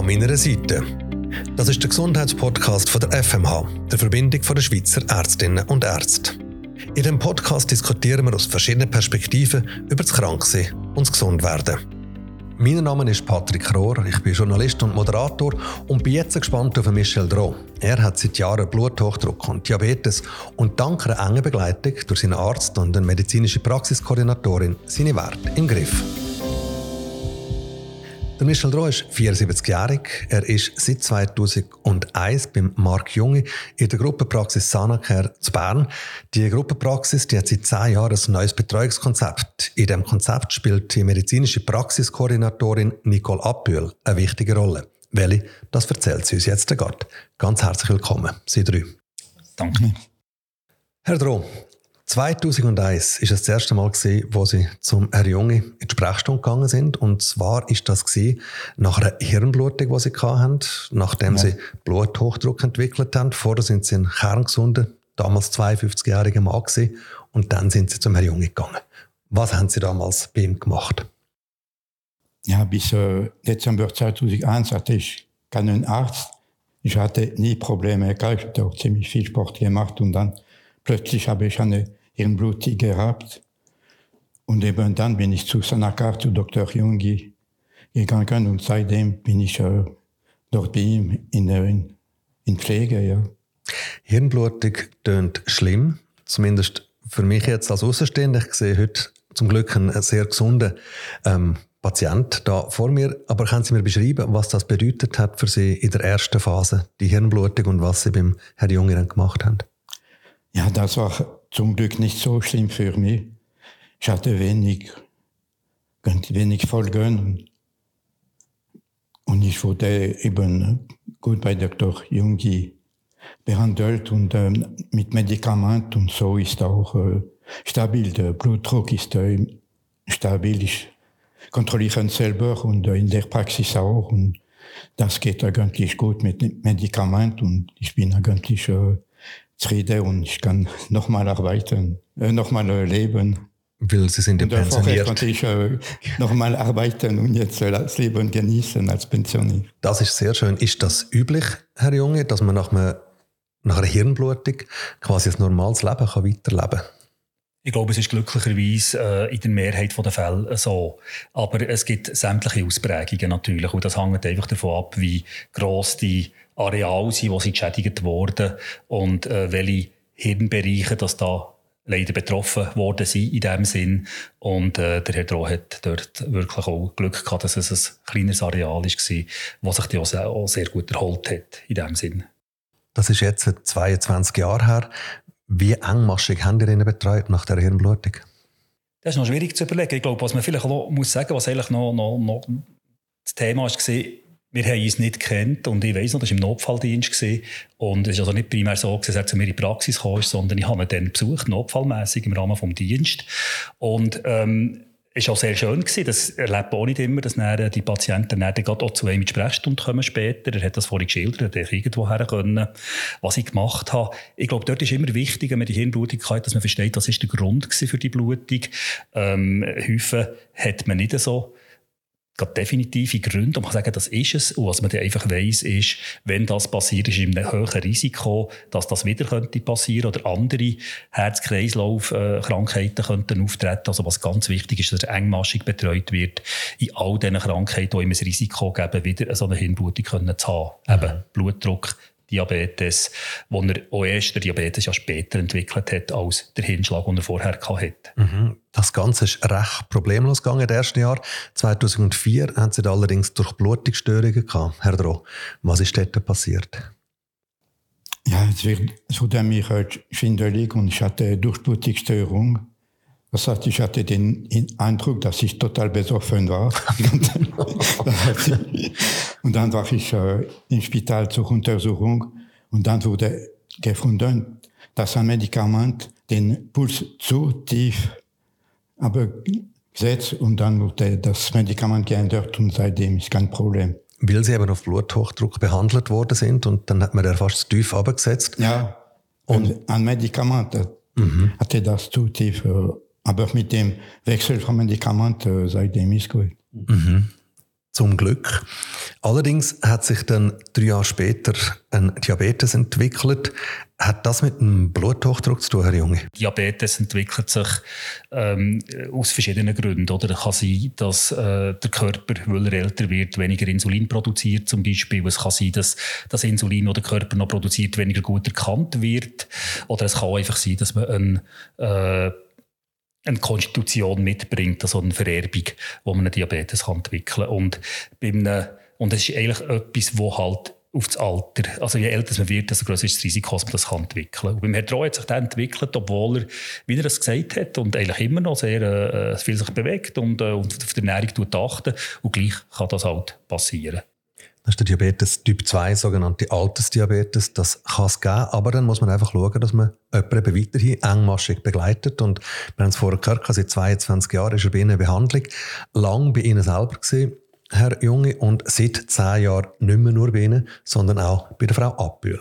An meiner Seite. Das ist der Gesundheitspodcast von der FMH, der Verbindung der Schweizer Ärztinnen und Ärzte. In dem Podcast diskutieren wir aus verschiedenen Perspektiven über das Kranksein und das Gesundwerden. Mein Name ist Patrick Rohr, ich bin Journalist und Moderator und bin jetzt gespannt auf Michel Droh. Er hat seit Jahren Bluthochdruck und Diabetes und dank einer engen Begleitung durch seinen Arzt und eine medizinische Praxiskoordinatorin seine Werte im Griff. Der Michel Droh ist 74-jährig. Er ist seit 2001 beim Marc Junge in der Gruppenpraxis Sanacare zu Bern. Die Gruppenpraxis die hat seit zehn Jahren ein neues Betreuungskonzept. In diesem Konzept spielt die medizinische Praxiskoordinatorin Nicole Appühl eine wichtige Rolle. Welche, das erzählt sie uns jetzt gerade. Ganz herzlich willkommen, Sie drei. Danke. Herr Droh, 2001 ist das erste Mal gewesen, wo sie zum Herr Junge in die Sprechstunde gegangen sind. Und zwar ist das gewesen, nach einer Hirnblutung, die sie hatten, nachdem ja. sie Bluthochdruck entwickelt haben. Vorher sind sie ein kerngesunder, damals 52-jähriger Mann gewesen. Und dann sind sie zum Herr Junge gegangen. Was haben sie damals bei ihm gemacht? Ja, bis äh, Dezember 2001 hatte ich keinen Arzt. Ich hatte nie Probleme. Ich hatte auch ziemlich viel Sport gemacht und dann plötzlich habe ich eine Hirnblutung gehabt. Und eben dann bin ich zu Sanakar, zu Dr. Jungi gegangen und seitdem bin ich äh, dort bei ihm in, in, in Pflege. Ja. Hirnblutung tönt schlimm, zumindest für mich jetzt als Außenstehender. Ich sehe heute zum Glück einen sehr gesunden ähm, Patient da vor mir. Aber können Sie mir beschreiben, was das bedeutet hat für Sie in der ersten Phase, die Hirnblutung und was Sie beim Herrn Junger gemacht haben? Ja, das war zum Glück nicht so schlimm für mich. Ich hatte wenig, wenig Folgen. Und ich wurde eben gut bei Dr. Jungi behandelt und äh, mit Medikament und so ist auch äh, stabil. Der Blutdruck ist äh, stabil. Ich kontrolliere ihn selber und äh, in der Praxis auch. Und das geht eigentlich gut mit Medikament und ich bin eigentlich zufrieden und ich kann nochmal arbeiten, äh, nochmal leben. Weil Sie sind ja pensioniert. konnte ich äh, nochmal arbeiten und jetzt äh, das Leben genießen als Pensioniert. Das ist sehr schön. Ist das üblich, Herr Junge, dass man nach, einem, nach einer Hirnblutung quasi ein normales Leben kann weiterleben kann? Ich glaube, es ist glücklicherweise äh, in der Mehrheit der Fälle so. Aber es gibt sämtliche Ausprägungen natürlich. Und das hängt einfach davon ab, wie gross die Areale sind, wo sie geschädigt wurden und äh, welche Hirnbereiche das da leider betroffen worden sind in dem Sinn. Und äh, der Herr Droh hat dort wirklich auch Glück gehabt, dass es ein kleineres Areal war, das sich auch sehr, auch sehr gut erholt hat in dem Sinn. Das ist jetzt 22 Jahre her. Wie engmaschig haben ihr ihn betreut nach der Hirnblutung? Das ist noch schwierig zu überlegen. Ich glaube, was man vielleicht auch muss sagen, was eigentlich noch, noch, noch das Thema war, wir haben uns nicht gekannt und ich weiss noch, das war im Notfalldienst gewesen. und es ist also nicht primär so, dass er zu mir in die Praxis kam, sondern ich habe ihn dann besucht, notfallmässig im Rahmen des Dienstes und ähm, war auch sehr schön gewesen. Das erlebt auch nicht immer, dass dann die Patienten dann auch zu einem in die Sprechstunde kommen später. Er hat das vorhin geschildert, er irgendwo her was ich gemacht habe. Ich glaube, dort ist immer wichtig, wenn man die Hirnblutung hat, dass man versteht, was ist der Grund für die Blutung. Ähm, häufig hat man nicht so definitive Gründe, um zu sagen, das ist es. Und was man dann einfach weiss, ist, wenn das passiert, ist einem höheren Risiko, dass das wieder könnte passieren oder andere Herz-Kreislauf-Krankheiten könnten auftreten. Also was ganz wichtig ist, dass er engmaschig betreut wird, in all diesen Krankheiten, die ihm ein Risiko geben, wieder so eine Hirnblutung zu haben. Mhm. Eben Blutdruck, Diabetes, wo er auch erst der Diabetes ja später entwickelt hat als der Hirnschlag, den er vorher hatte. Mhm. Das Ganze ist recht problemlos gegangen im ersten Jahr. 2004 haben sie allerdings durch Blutungsstörungen gehabt. Herr Droh, was ist dort passiert? Ja, es wird zudem mich halt schwindelig und ich hatte Durchblutungsstörung. Das heißt, ich hatte den Eindruck, dass ich total besoffen war. und dann war ich äh, im Spital zur Untersuchung und dann wurde gefunden, dass ein Medikament den Puls zu tief aber gesetzt und dann wurde das Medikament geändert und seitdem ist kein Problem. Weil sie eben auf Bluthochdruck behandelt worden sind und dann hat man ja fast tief abgesetzt. Ja, und ein Medikament mhm. hatte das zu tief äh, aber mit dem Wechsel von Medikamenten äh, seitdem ist gut. Mhm. zum Glück. Allerdings hat sich dann drei Jahre später ein Diabetes entwickelt. Hat das mit dem Bluthochdruck zu tun, Herr Junge? Diabetes entwickelt sich ähm, aus verschiedenen Gründen. Oder? Es kann sein, dass äh, der Körper, weil er älter wird, weniger Insulin produziert zum Beispiel. Es kann sein, dass das Insulin, das der Körper noch produziert, weniger gut erkannt wird. Oder es kann einfach sein, dass man ein äh, eine Konstitution mitbringt, also eine Vererbung, wo man einen Diabetes kann entwickeln kann. Und, einem, und das ist eigentlich etwas, wo halt auf das Alter, also je älter man wird, desto größer ist das Risiko, dass man das kann entwickeln kann. Und beim Herrn Treu hat sich das entwickelt, obwohl er, wie er es gesagt hat, und eigentlich immer noch sehr äh, viel sich bewegt und, äh, und auf die Ernährung achten und gleich kann das halt passieren. Das ist der Diabetes Typ 2, sogenannte Altersdiabetes. Das kann es geben, aber dann muss man einfach schauen, dass man jemanden weiterhin engmaschig begleitet. Und wir haben es vorher gehört, seit 22 Jahren ist er bei Ihnen in Behandlung. Lang bei Ihnen selber gewesen, Herr Junge, und seit 10 Jahren nicht mehr nur bei Ihnen, sondern auch bei der Frau Abbühl.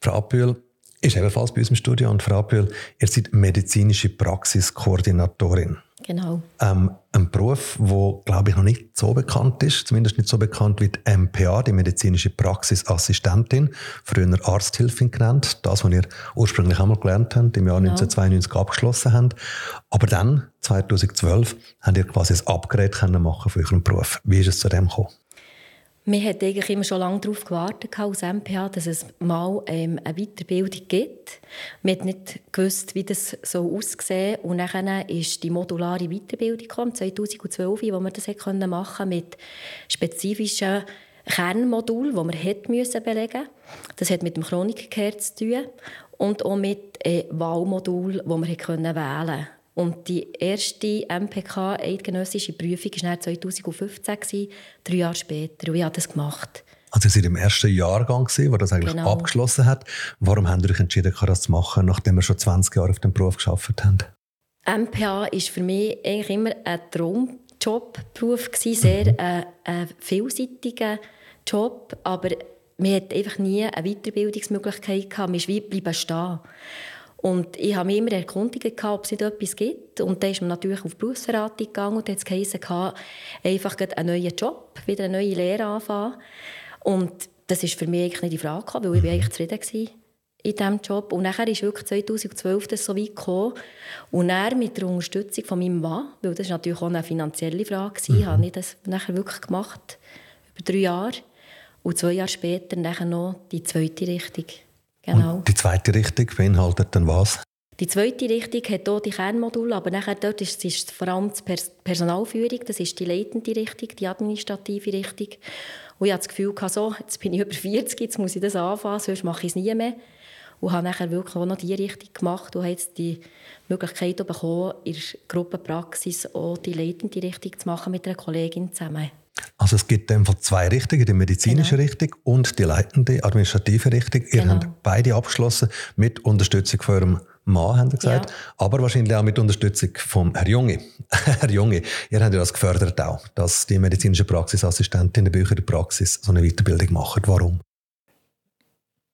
Frau Abbühl ist ebenfalls bei uns im Studio und Frau Abbühl, ihr seid medizinische Praxiskoordinatorin. Genau. Ähm, ein Beruf, der, glaube ich, noch nicht so bekannt ist, zumindest nicht so bekannt wie die MPA, die medizinische Praxisassistentin, früher Arzthilfin genannt, das, was ihr ursprünglich einmal gelernt habt, im Jahr genau. 1992 abgeschlossen habt. Aber dann, 2012, habt ihr quasi ein Upgrade können machen von eurem Beruf. Wie ist es zu dem gekommen? Wir haben eigentlich immer schon lange darauf gewartet als MPH, dass es mal ähm, eine Weiterbildung gibt. Wir haben nicht gewusst, wie das so aussehen Und dann ist die modulare Weiterbildung gekommen, 2012, wo wir das machen konnten mit spezifischen Kernmodulen, die wir hätten müssen belegen Das hat mit dem Chroniker zu tun und auch mit äh, Wahlmodulen, die wir wählen konnten. Und die erste MPK, eidgenössische Prüfung, war 2015, drei Jahre später. Und ich habe das gemacht. Also Sie waren im ersten Jahrgang, wo das eigentlich genau. abgeschlossen hat. Warum haben Sie sich entschieden, das zu machen, nachdem Sie schon 20 Jahre auf dem Beruf gearbeitet haben? MPA war für mich eigentlich immer ein Traumjobberuf, sehr mhm. ein, ein vielseitiger Job, aber man hat einfach nie eine Weiterbildungsmöglichkeit gehabt. Man ist wie bleiben stehen. Und ich habe mich immer erkundigt, ob es nicht etwas gibt. Und dann ist man natürlich auf die Berufsberatung gegangen und hat es geheißen, einfach einen neuen Job, wieder eine neue Lehre anfangen. Und das war für mich eigentlich nicht die Frage, weil ich eigentlich zufrieden war in diesem Job. Und dann ist wirklich 2012 das so weit gekommen. Und dann mit der Unterstützung von meinem Mann, weil das war natürlich auch eine finanzielle Frage, mhm. habe ich das nachher wirklich gemacht, über drei Jahre. Und zwei Jahre später nachher noch die zweite Richtung. Genau. Und die zweite Richtung beinhaltet dann was? Die zweite Richtung hat hier die Kernmodule, aber nachher dort ist, ist vor allem die Personalführung, das ist die leitende Richtung, die administrative Richtung. Und ich hatte das Gefühl, so, jetzt bin ich über 40, jetzt muss ich das anfangen, sonst mache ich es nie mehr. Und habe nachher wirklich auch noch die Richtung gemacht und habe jetzt die Möglichkeit bekommen, in der Gruppenpraxis auch die leitende Richtung zu machen mit einer Kollegin zusammen. Also es gibt einfach zwei Richtungen, die medizinische genau. Richtung und die leitende administrative Richtung. Ihr genau. habt beide abgeschlossen mit Unterstützung von eurem Mann, haben Sie gesagt, ja. aber wahrscheinlich auch mit Unterstützung von Herr Junge. Herr Junge, ihr habt ja das gefördert auch, dass die medizinische Praxisassistentin in der Bücher der Praxis so eine Weiterbildung machen. Warum?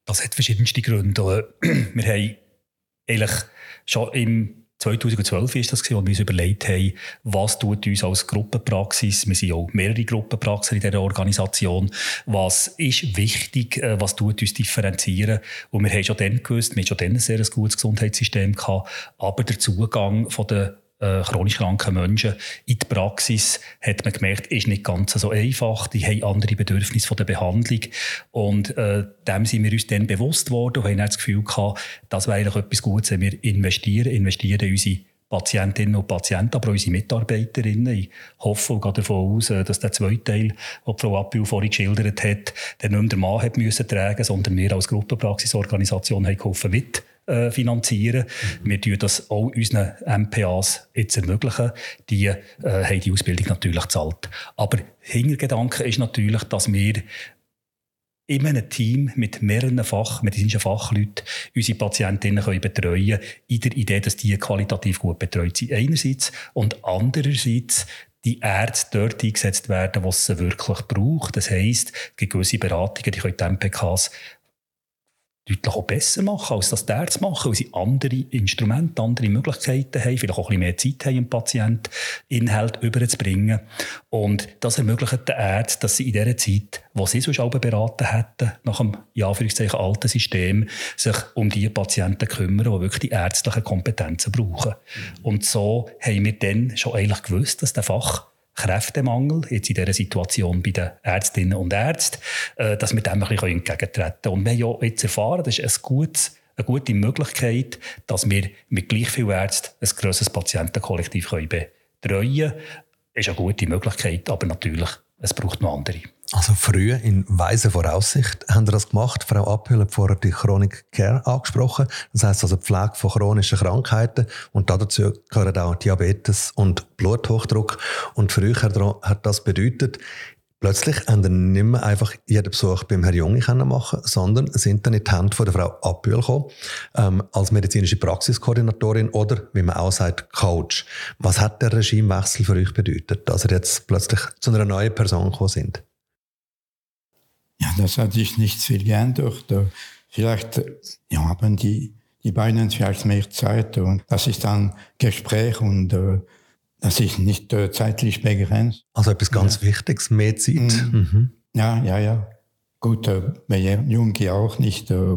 Das hat verschiedenste Gründe. Wir haben eigentlich schon im 2012 ist das, wo wir uns überlegt haben, was tut uns als Gruppenpraxis, wir sind auch mehrere Gruppenpraxen in dieser Organisation, was ist wichtig, äh, was tut uns differenzieren. Und wir haben schon dann gewusst, wir haben schon dann ein sehr gutes Gesundheitssystem gehabt, aber der Zugang von der äh, chronisch kranken Menschen in die Praxis hat man gemerkt, ist nicht ganz so einfach. Die haben andere Bedürfnisse von der Behandlung. Und äh, dem sind wir uns dann bewusst worden und haben dann das Gefühl gehabt, das wäre eigentlich etwas Gutes, wenn wir investieren, investieren in unsere Patientinnen und Patienten, aber auch unsere Mitarbeiterinnen. Ich hoffe und gehe davon aus, äh, dass der zweite Teil, den Frau Appel vorhin geschildert hat, den nicht mehr der Mann hat müssen tragen, sondern wir als Gruppenpraxisorganisation haben geholfen mit äh, finanzieren. Mhm. Wir tun das auch unseren MPAs jetzt ermöglichen. Die äh, haben die Ausbildung natürlich gezahlt. Aber Hintergedanke ist natürlich, dass wir in einem Team mit mehreren Fach, medizinischen Fachleuten unsere Patientinnen können betreuen in der Idee, dass die qualitativ gut betreut sind einerseits und andererseits die Ärzte dort eingesetzt werden, was sie wirklich braucht. Das heisst, es gibt gewisse Beratungen, die können die MPKs deutlich auch besser machen, als das die Ärzte machen, weil sie andere Instrumente, andere Möglichkeiten haben, vielleicht auch ein bisschen mehr Zeit haben, dem Patienten Inhalt überzubringen. Und das ermöglicht den Ärzten, dass sie in dieser Zeit, wo sie sonst auch beraten hätten, nach dem, ja, Anführungszeichen, alten System, sich um die Patienten kümmern, die wirklich die ärztlichen Kompetenzen brauchen. Und so haben wir dann schon eigentlich gewusst, dass der Fach Kräftemangel, jetzt in dieser Situation bei den Ärztinnen und Ärzten, äh, dass wir dem ein bisschen entgegentreten können. Und wir haben ja jetzt erfahren, das ist ein gutes, eine gute Möglichkeit, dass wir mit gleich vielen Ärzten ein grosses Patientenkollektiv betreuen können. Das ist eine gute Möglichkeit, aber natürlich, es braucht noch andere. Also früh in weiser Voraussicht haben Sie das gemacht. Frau Abhüll hat vorher die Chronic Care angesprochen. Das heißt also Pflege von chronischen Krankheiten und dazu gehören auch Diabetes und Bluthochdruck. Und früher hat das bedeutet, Plötzlich haben dann nicht mehr einfach jeden Besuch beim Herrn Junge machen sondern sind dann in die Hände von der Frau Abbühl gekommen, ähm, als medizinische Praxiskoordinatorin oder, wie man auch sagt, Coach. Was hat der Regimewechsel für euch bedeutet, dass ihr jetzt plötzlich zu einer neuen Person gekommen sind? Ja, das hat sich nicht viel geändert. Vielleicht ja, haben die, die beiden vielleicht mehr Zeit und das ist dann Gespräch und äh, das ist nicht äh, zeitlich begrenzt. Also etwas ganz ja. Wichtiges, mehr Zeit. Mhm. Mhm. Ja, ja, ja. Gut, äh, bei Jungi auch nicht. Äh,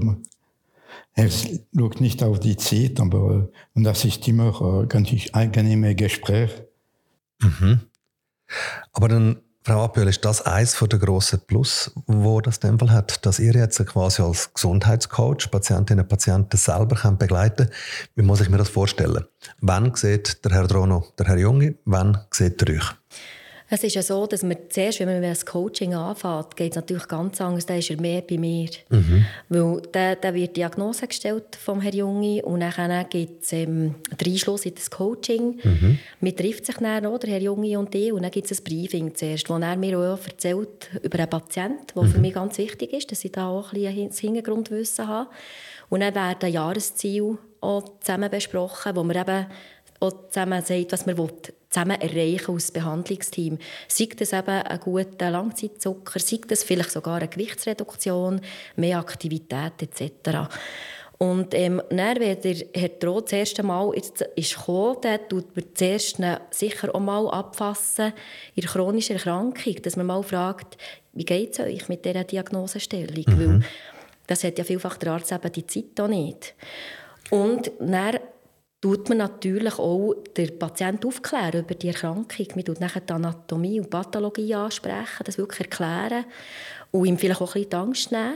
er schaut nicht auf die Zeit, aber äh, und das ist immer äh, ganz angenehme Gespräch. Mhm. Aber dann Frau Aböhl, ist das eines der grossen Plus, wo das in Fall hat, dass ihr jetzt quasi als Gesundheitscoach Patientinnen und Patienten selber begleiten könnt? Wie muss ich mir das vorstellen? Wann sieht der Herr Drono, der Herr Junge, wann sieht er euch? Es ist ja so, dass man zuerst, wenn man das Coaching anfängt, geht es natürlich ganz anders. Dann ist er mehr bei mir. Mhm. Weil da, da wird Diagnose gestellt vom Herrn Junge und dann gibt es ähm, den Einschluss in das Coaching. Mhm. Man trifft sich dann auch, der Herr Junge und ich, und dann gibt es ein Briefing zuerst, wo er mir auch erzählt über einen Patienten, was mhm. für mich ganz wichtig ist, dass ich da auch ein bisschen das Hintergrundwissen habe. Und dann werden Jahresziele auch zusammen besprochen, wo man eben auch zusammen sagt, was man zusammen erreichen als Behandlungsteam. Sei das eben ein guter Langzeitzucker, sei das vielleicht sogar eine Gewichtsreduktion, mehr Aktivität etc. Und ähm, dann, wenn der Herr Droh das erste Mal jetzt ist gekommen, dann tut man zuerst sicher auch mal abfassen in der chronischen Erkrankung, dass man mal fragt, wie geht es euch mit dieser Diagnosestellung? Mhm. Weil das hat ja vielfach der Arzt eben die Zeit auch nicht. Und dann tut man natürlich auch den Patienten aufklären über die Erkrankung. Man tut nachher die Anatomie und Pathologie ansprechen, das wirklich erklären und ihm vielleicht auch ein bisschen die Angst nehmen.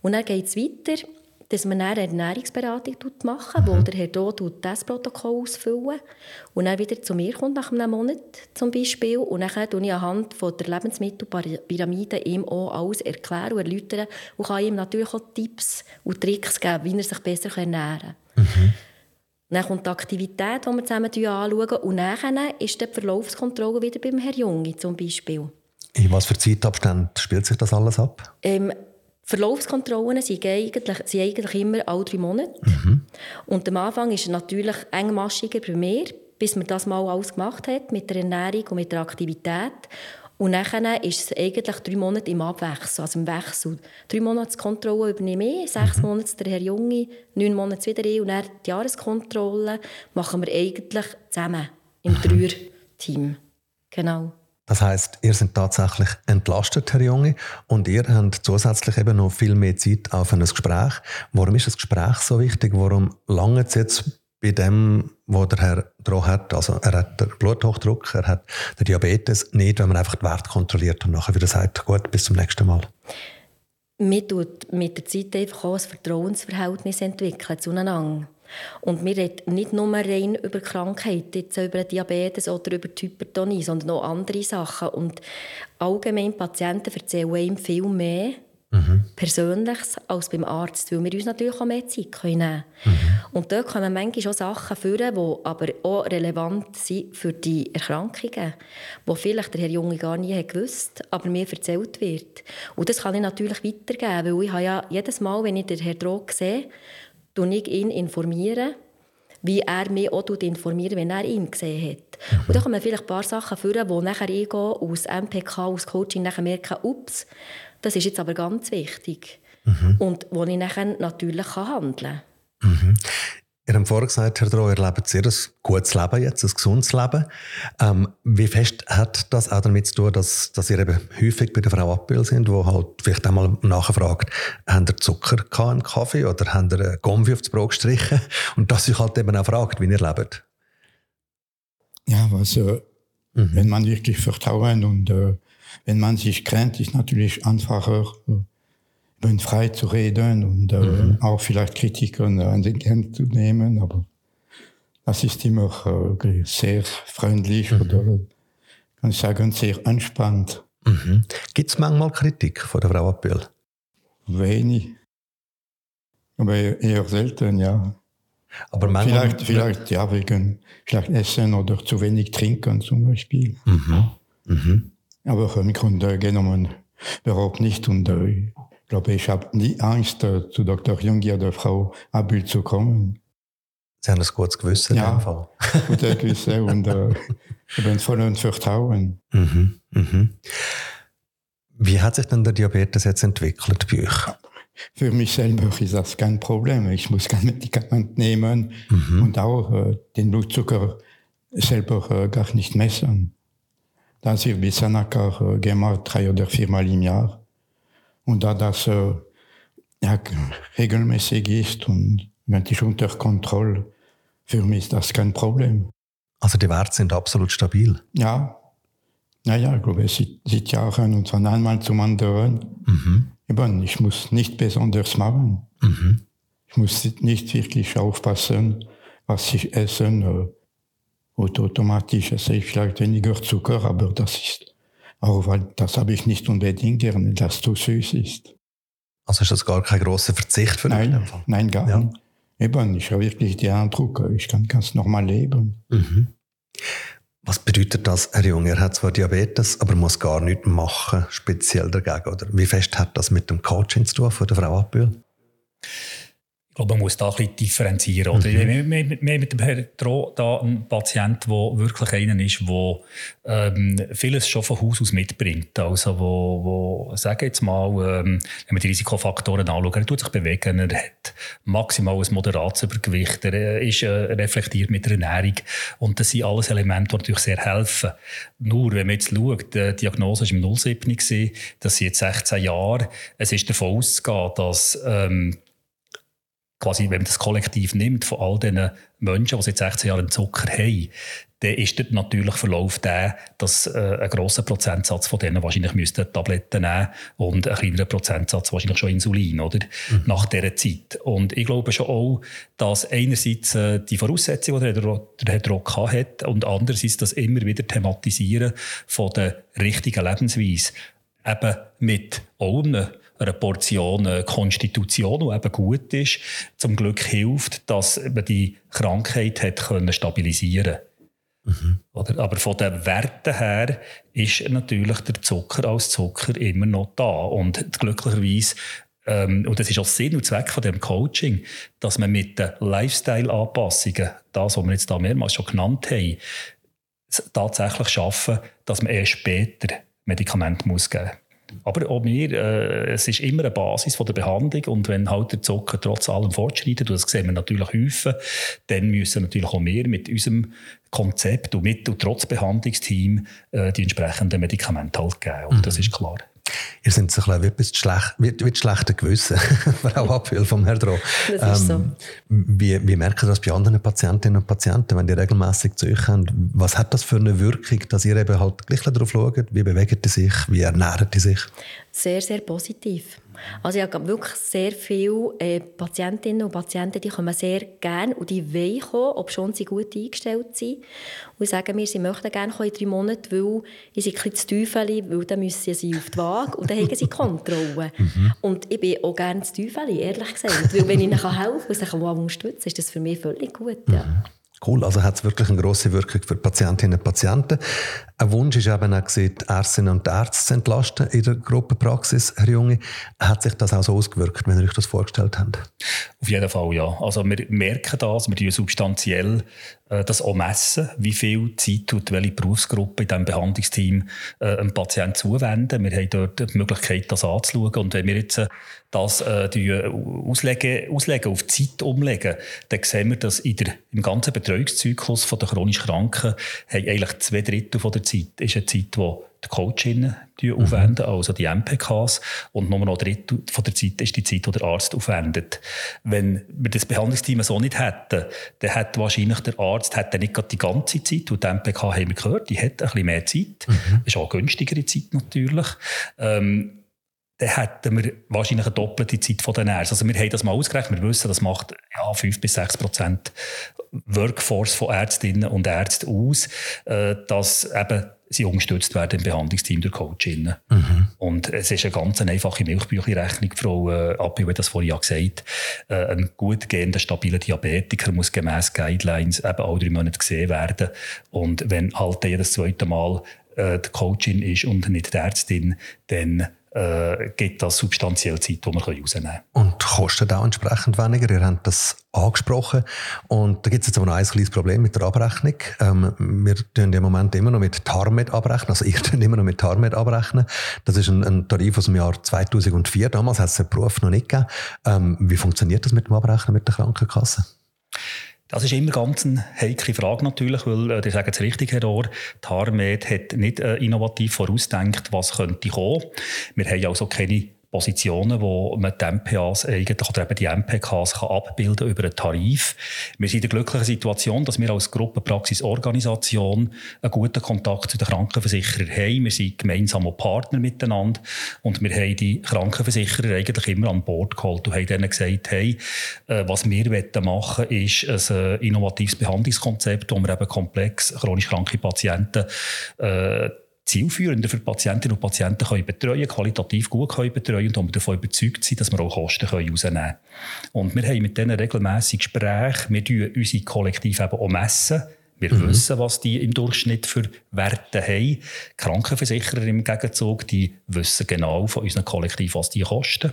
Und dann geht es weiter, dass man eine Ernährungsberatung macht, mhm. wo der Herr Do das Protokoll ausfüllen und dann wieder zu mir kommt nach einem Monat zum Beispiel und dann tue ich anhand von der Lebensmittelpyramide ihm auch alles erklären und erläutern und kann ihm natürlich auch Tipps und Tricks geben, wie er sich besser ernähren kann. Mhm. Dann kommt die Aktivität, die wir zusammen anschauen. Und dann ist die Verlaufskontrolle wieder beim Herrn Junge zum Beispiel. In was für Zeitabständen spielt sich das alles ab? Ähm, Verlaufskontrollen sind eigentlich, sind eigentlich immer alle drei Monate. Mhm. Und am Anfang ist es natürlich engmaschiger bei mir, bis man das mal alles gemacht hat, mit der Ernährung und mit der Aktivität. Und dann ist es eigentlich drei Monate im Abwechsel, also im Wechsel. Drei Monate Kontrolle übernehme ich, sechs mhm. Monate der Herr Junge, neun Monate wieder ich und dann die Jahreskontrolle machen wir eigentlich zusammen im. Dreier-Team. Genau. Das heißt, ihr seid tatsächlich entlastet, Herr Junge, und ihr habt zusätzlich eben noch viel mehr Zeit auf ein Gespräch. Warum ist das Gespräch so wichtig? Warum lange es jetzt bei dem, was der Herr Droh hat. Also er hat den Bluthochdruck, er hat den Diabetes, nicht, wenn man einfach den Wert kontrolliert und nachher wieder sagt, gut, bis zum nächsten Mal. Wir tut mit der Zeit einfach auch ein Vertrauensverhältnis entwickeln zueinander. Und wir reden nicht nur rein über Krankheiten, jetzt über Diabetes oder über die Hypertonie, sondern auch andere Sachen. Und allgemein Patienten erzählen ihm viel mehr mhm. Persönliches als beim Arzt, weil wir uns natürlich auch mehr Zeit nehmen können. Mhm. Und dort kommen manchmal auch Sachen führen, die aber auch relevant sind für die Erkrankungen, die vielleicht der Herr Junge gar nie hat gewusst aber mir erzählt wird. Und das kann ich natürlich weitergeben, weil ich habe ja jedes Mal, wenn ich den Herrn Drog sehe, ich ihn informieren, wie er mich auch informiert, wenn er ihn gesehen hat. Mhm. Und dann kommen vielleicht ein paar Sachen führen, wo nachher ich aus MPK, aus Coaching nachher merke, ups, das ist jetzt aber ganz wichtig. mhm. und wo ich dann natürlich handeln kann. Mhm. Ihr habt vorhin gesagt, Herr Droh, ihr lebt sehr ein gutes Leben jetzt, ein gesundes Leben. Ähm, wie fest hat das auch damit zu tun, dass, dass ihr eben häufig bei der Frau Appel sind, wo halt vielleicht einmal nachfragt, haben ihr Zucker im Kaffee oder haben ihr Gombi aufs Brot gestrichen? Und dass sich halt eben auch fragt, wie ihr lebt. Ja, also mhm. wenn man wirklich Vertrauen und äh, wenn man sich kennt, ist natürlich einfacher, äh, frei zu reden und äh, mhm. auch vielleicht Kritiken an den Händen zu nehmen, aber das ist immer äh, sehr freundlich mhm. oder kann ich sagen, sehr entspannt. Mhm. Gibt es manchmal Kritik von der Frau Appel? Wenig. Aber eher selten, ja. Aber manchmal, vielleicht, vielleicht ja, wegen vielleicht Essen oder zu wenig Trinken zum Beispiel. Mhm. Mhm. Aber im Grunde genommen überhaupt nicht. Und äh, ich glaube, ich habe nie Angst, äh, zu Dr. Jungier, der Frau Abül, zu kommen. Sie haben ein gutes Gewissen ja, in dem Fall. gutes Gewissen und äh, ich bin voller Vertrauen. Mhm. Mhm. Wie hat sich denn der Diabetes jetzt entwickelt bei euch? Für mich selber ist das kein Problem. Ich muss kein Medikament nehmen mhm. und auch äh, den Blutzucker selber äh, gar nicht messen. Das wird bis Sanakar äh, gemacht, drei oder viermal im Jahr. Und da das äh, ja, regelmäßig ist und wirklich unter Kontrolle, für mich ist das kein Problem. Also die Werte sind absolut stabil? Ja. Naja, ich glaube, seit, seit Jahren und von einmal zum anderen. Mhm. Eben, ich muss nicht besonders machen. Mhm. Ich muss nicht wirklich aufpassen, was ich esse. Und automatisch esse ich vielleicht weniger Zucker, aber das ist auch, weil das habe ich nicht unbedingt gerne, dass es zu süß ist. Also ist das gar kein großer Verzicht für dich? Nein, nein, gar ja. nicht. Eben, ich habe wirklich den Eindruck, ich kann ganz normal leben. Mhm. Was bedeutet das, Herr Jung? Er hat zwar Diabetes, aber muss gar nichts machen, speziell dagegen, oder? Wie fest hat das mit dem Coaching zu tun von der Frau Abbühl? Ich glaube, man muss da ein bisschen differenzieren. Mhm. Wir, wir, wir, mit dem Herrn Droh da einen Patienten, der wirklich einer ist, der ähm, vieles schon von Haus aus mitbringt. Also, wo, wo sagen jetzt mal, ähm, wenn man die Risikofaktoren anschaut, er tut sich bewegen, er hat maximal ein moderates Übergewicht, er ist äh, reflektiert mit der Ernährung. Und das sind alles Elemente, die natürlich sehr helfen. Nur, wenn man jetzt schaut, die Diagnose war im 07, das sind jetzt 16 Jahre, es ist davon auszugehen, dass ähm, quasi, wenn man das Kollektiv nimmt, von all diesen Menschen, die seit 16 Jahren Zucker haben, dann ist der natürliche Verlauf der, dass äh, ein grosser Prozentsatz von denen wahrscheinlich müsste Tabletten nehmen und ein kleinerer Prozentsatz wahrscheinlich schon Insulin, oder? Mhm. Nach dieser Zeit. Und ich glaube schon auch, dass einerseits äh, die Voraussetzungen, die der, der Herr Rock hat, und andererseits das immer wieder Thematisieren von der richtigen Lebensweise, eben mit auch einem einer Portion äh, Konstitution, die eben gut ist, zum Glück hilft, dass man die Krankheit hat können stabilisieren mhm. Oder? Aber von den Werten her ist natürlich der Zucker als Zucker immer noch da. Und glücklicherweise ähm, und das ist auch Sinn und Zweck von dem Coaching, dass man mit den Lifestyle-Anpassungen, das, was wir jetzt da mehrmals schon genannt haben, tatsächlich schaffen, dass man erst später Medikamente muss geben muss. Aber auch wir, äh, es ist immer eine Basis von der Behandlung und wenn halt der Zucker trotz allem fortschreitet, und das sehen wir natürlich häufig, dann müssen natürlich auch wir mit unserem Konzept und mit und trotz Behandlungsteam äh, die entsprechenden Medikamente halt geben. Und mhm. das ist klar. Ihr seid so ein bisschen schlecht, wie, wie schlechter Gewissen, Frau Abhül vom Herrn Droh. Das ist ähm, so. Wie, wie merken das bei anderen Patientinnen und Patienten, wenn die regelmäßig zu euch haben? Was hat das für eine Wirkung, dass ihr eben halt gleich darauf schaut, wie bewegen die sich, wie ernähren die sich? Sehr, sehr positiv. Also ich habe wirklich sehr viele äh, Patientinnen und Patienten, die kommen sehr gerne und die wollen kommen, ob schon sie gut eingestellt sind. Und sagen mir, sie möchten gerne in drei Monaten, weil ich ein bisschen zu Teufel, weil dann müssen sie auf die Waage und dann haben sie Kontrolle. Mhm. Und ich bin auch gerne zu Teufel, ehrlich gesagt. Weil wenn ich ihnen helfen kann und sie unterstützen ist das für mich völlig gut. Ja. Mhm. Cool, also hat es wirklich eine grosse Wirkung für Patientinnen und Patienten. Ein Wunsch ist eben auch, die Ärztinnen und Ärzte zu entlasten in der Gruppenpraxis, Herr Junge. Hat sich das auch so ausgewirkt, wenn ihr euch das vorgestellt habt? Auf jeden Fall, ja. Also wir merken das, wir tun substanziell das auch messen, wie viel Zeit tut welche Berufsgruppe in diesem Behandlungsteam äh, einem Patienten zuwenden. Wir haben dort die Möglichkeit, das anzuschauen. Und wenn wir jetzt äh, das äh, auslegen, auslegen, auf die Zeit umlegen, dann sehen wir, dass in der, im ganzen Betreuungszyklus der chronisch Kranken eigentlich zwei Drittel von der Zeit ist eine Zeit, wo die Coachinnen mhm. aufwenden, also die MPKs, und nur noch ein Drittel von der Zeit ist die Zeit, die der Arzt aufwendet. Wenn wir das Behandlungsteam so nicht hätten, dann hätte wahrscheinlich der Arzt hätte nicht die ganze Zeit, und die MPK haben wir gehört, die hat ein bisschen mehr Zeit, mhm. ist auch günstigere Zeit natürlich. Ähm, dann hätten wir wahrscheinlich eine doppelte Zeit von den Ärzten. Also wir haben das mal ausgerechnet, wir wissen, das macht ja, 5 bis 6 Prozent Workforce von Ärztinnen und Ärzten aus, äh, dass eben sie unterstützt werden im Behandlungsteam durch Coachinnen. Mhm. Und es ist eine ganz einfache Milchbüchlerechnung, Frau äh, Appi hat das vorhin ja gesagt. Äh, ein gut gehender, stabiler Diabetiker muss gemäß Guidelines eben alle drei Monate gesehen werden. Und wenn halt jedes zweite Mal äh, die Coachin ist und nicht die Ärztin, dann äh, gibt das substanziell Zeit, die wir rausnehmen können. Und kostet auch entsprechend weniger. Ihr habt das angesprochen. Und da gibt es jetzt aber noch ein kleines Problem mit der Abrechnung. Ähm, wir tun im Moment immer noch mit Tarmed abrechnen. Also ihr tun immer noch mit Tarmed abrechnen. Das ist ein, ein Tarif aus dem Jahr 2004. Damals hat es den Beruf noch nicht gegeben. Ähm, wie funktioniert das mit dem Abrechnen mit der Krankenkasse? Das ist immer ganz eine heikle Frage natürlich, weil, äh, die sagen es richtig, Herr Ohr, die Harmed hat nicht äh, innovativ vorausdenkt, was könnte kommen. Wir haben also keine Positionen, wo man die MPAs eigentlich, oder eben die MPKs kann abbilden über einen Tarif. Wir sind in der glücklichen Situation, dass wir als Gruppenpraxisorganisation einen guten Kontakt zu den Krankenversicherern haben. Wir sind gemeinsam auch Partner miteinander und wir haben die Krankenversicherer eigentlich immer an Bord geholt und haben denen gesagt, hey, äh, was wir machen wollen, ist ein äh, innovatives Behandlungskonzept, wo wir eben komplex chronisch kranke Patienten äh, zielführender für Patientinnen und Patienten können betreuen qualitativ gut können betreuen und wir davon überzeugt sind, dass wir auch Kosten können rausnehmen können. Und wir haben mit denen regelmässig Gespräche, wir messen unsere Kollektiv eben auch messen. Wir mhm. wissen, was die im Durchschnitt für Werte haben. Die Krankenversicherer im Gegenzug, die wissen genau von unserem Kollektiv, was die kosten.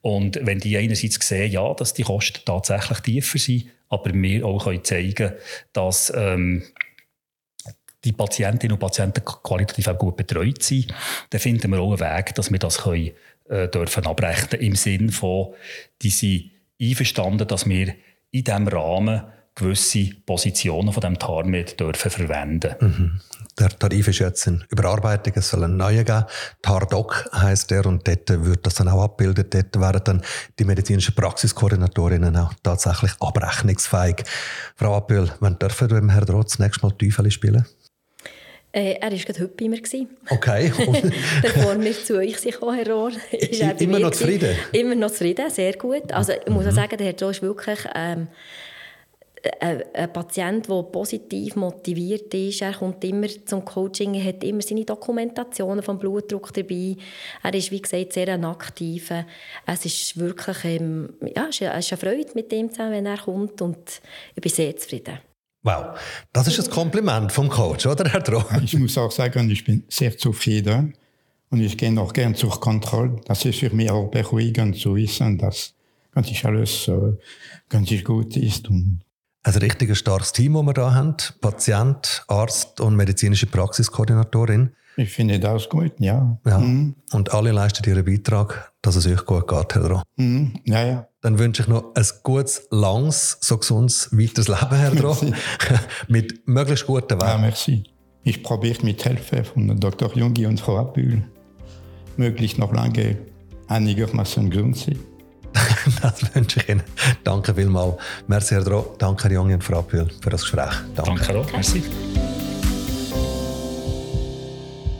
Und wenn die einerseits sehen, ja, dass die Kosten tatsächlich tiefer sind, aber wir auch können zeigen, dass ähm, die Patientinnen und Patienten qualitativ auch gut betreut sind, dann finden wir auch einen Weg, dass wir das können, äh, dürfen abrechnen im Sinne von, die sind einverstanden, dass wir in diesem Rahmen gewisse Positionen von dem TARMED dürfen verwenden. Mhm. Der Tarif ist jetzt in Überarbeitung, es soll einen neuen geben. TARDOC heisst der und dort wird das dann auch abgebildet. Dort werden dann die medizinischen Praxiskoordinatorinnen auch tatsächlich abrechnungsfähig. Frau Appel, wann dürfen wir mit Herrn Drotz nächstes Mal Teufel spielen? Äh, er war gerade heute bei mir. Okay. Bevor wir zu euch gekommen, Herr Rohr. Ist er immer noch zufrieden? Immer noch zufrieden, sehr gut. Also ich muss mhm. auch sagen, der Herr Rohr ist wirklich ähm, ein, ein, Patient, der positiv motiviert ist. Er kommt immer zum Coaching, er hat immer seine Dokumentationen vom Blutdruck dabei. Er ist, wie gesagt, sehr ein aktiver. Es ist wirklich ähm, ja, es ist eine Freude mit ihm zusammen, wenn er kommt und ich bin sehr zufrieden. Wow, das ist ein Kompliment vom Coach, oder Herr Droh? Ich muss auch sagen, ich bin sehr zufrieden und ich gehe auch gern zur Kontrolle. Das ist für mich auch beruhigend zu wissen, dass ganz alles äh, ganz gut ist. Und ein richtig starkes Team, das wir hier haben. Patient, Arzt und medizinische Praxiskoordinatorin. Ich finde das gut, ja. ja. Mhm. Und alle leisten ihren Beitrag, dass es euch gut geht, Herr Droh. Mhm. Ja, ja. Dann wünsche ich noch ein gutes, langes, so gesundes, weiteres Leben, Herr Droh. mit möglichst guten Werten. Ja, merci. Ich probiere mit Hilfe von Dr. Jungi und Frau Abühl möglichst noch lange einigermaßen gesund sein. das wünsche ich Ihnen. Danke vielmals. Merci, Herr Droh. Danke, Herr Jungi und Frau Abühl, für das Gespräch. Danke, Danke auch. Merci.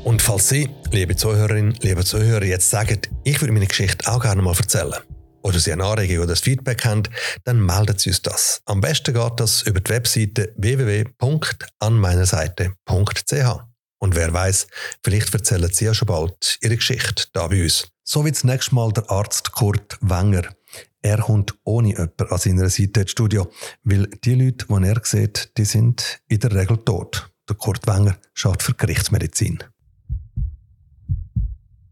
Und falls Sie, liebe Zuhörerinnen, liebe Zuhörer, jetzt sagen, ich würde meine Geschichte auch gerne mal erzählen, oder Sie eine Anregung oder ein Feedback haben, dann melden Sie uns das. Am besten geht das über die Webseite www.anmeinerseite.ch. Und wer weiß, vielleicht erzählen Sie ja schon bald Ihre Geschichte da bei uns. So wie das nächste Mal der Arzt Kurt Wenger. Er kommt ohne jemanden an seiner Seite ins Studio, weil die Leute, die er sieht, die sind in der Regel tot. Der Kurt Wenger schaut für Gerichtsmedizin.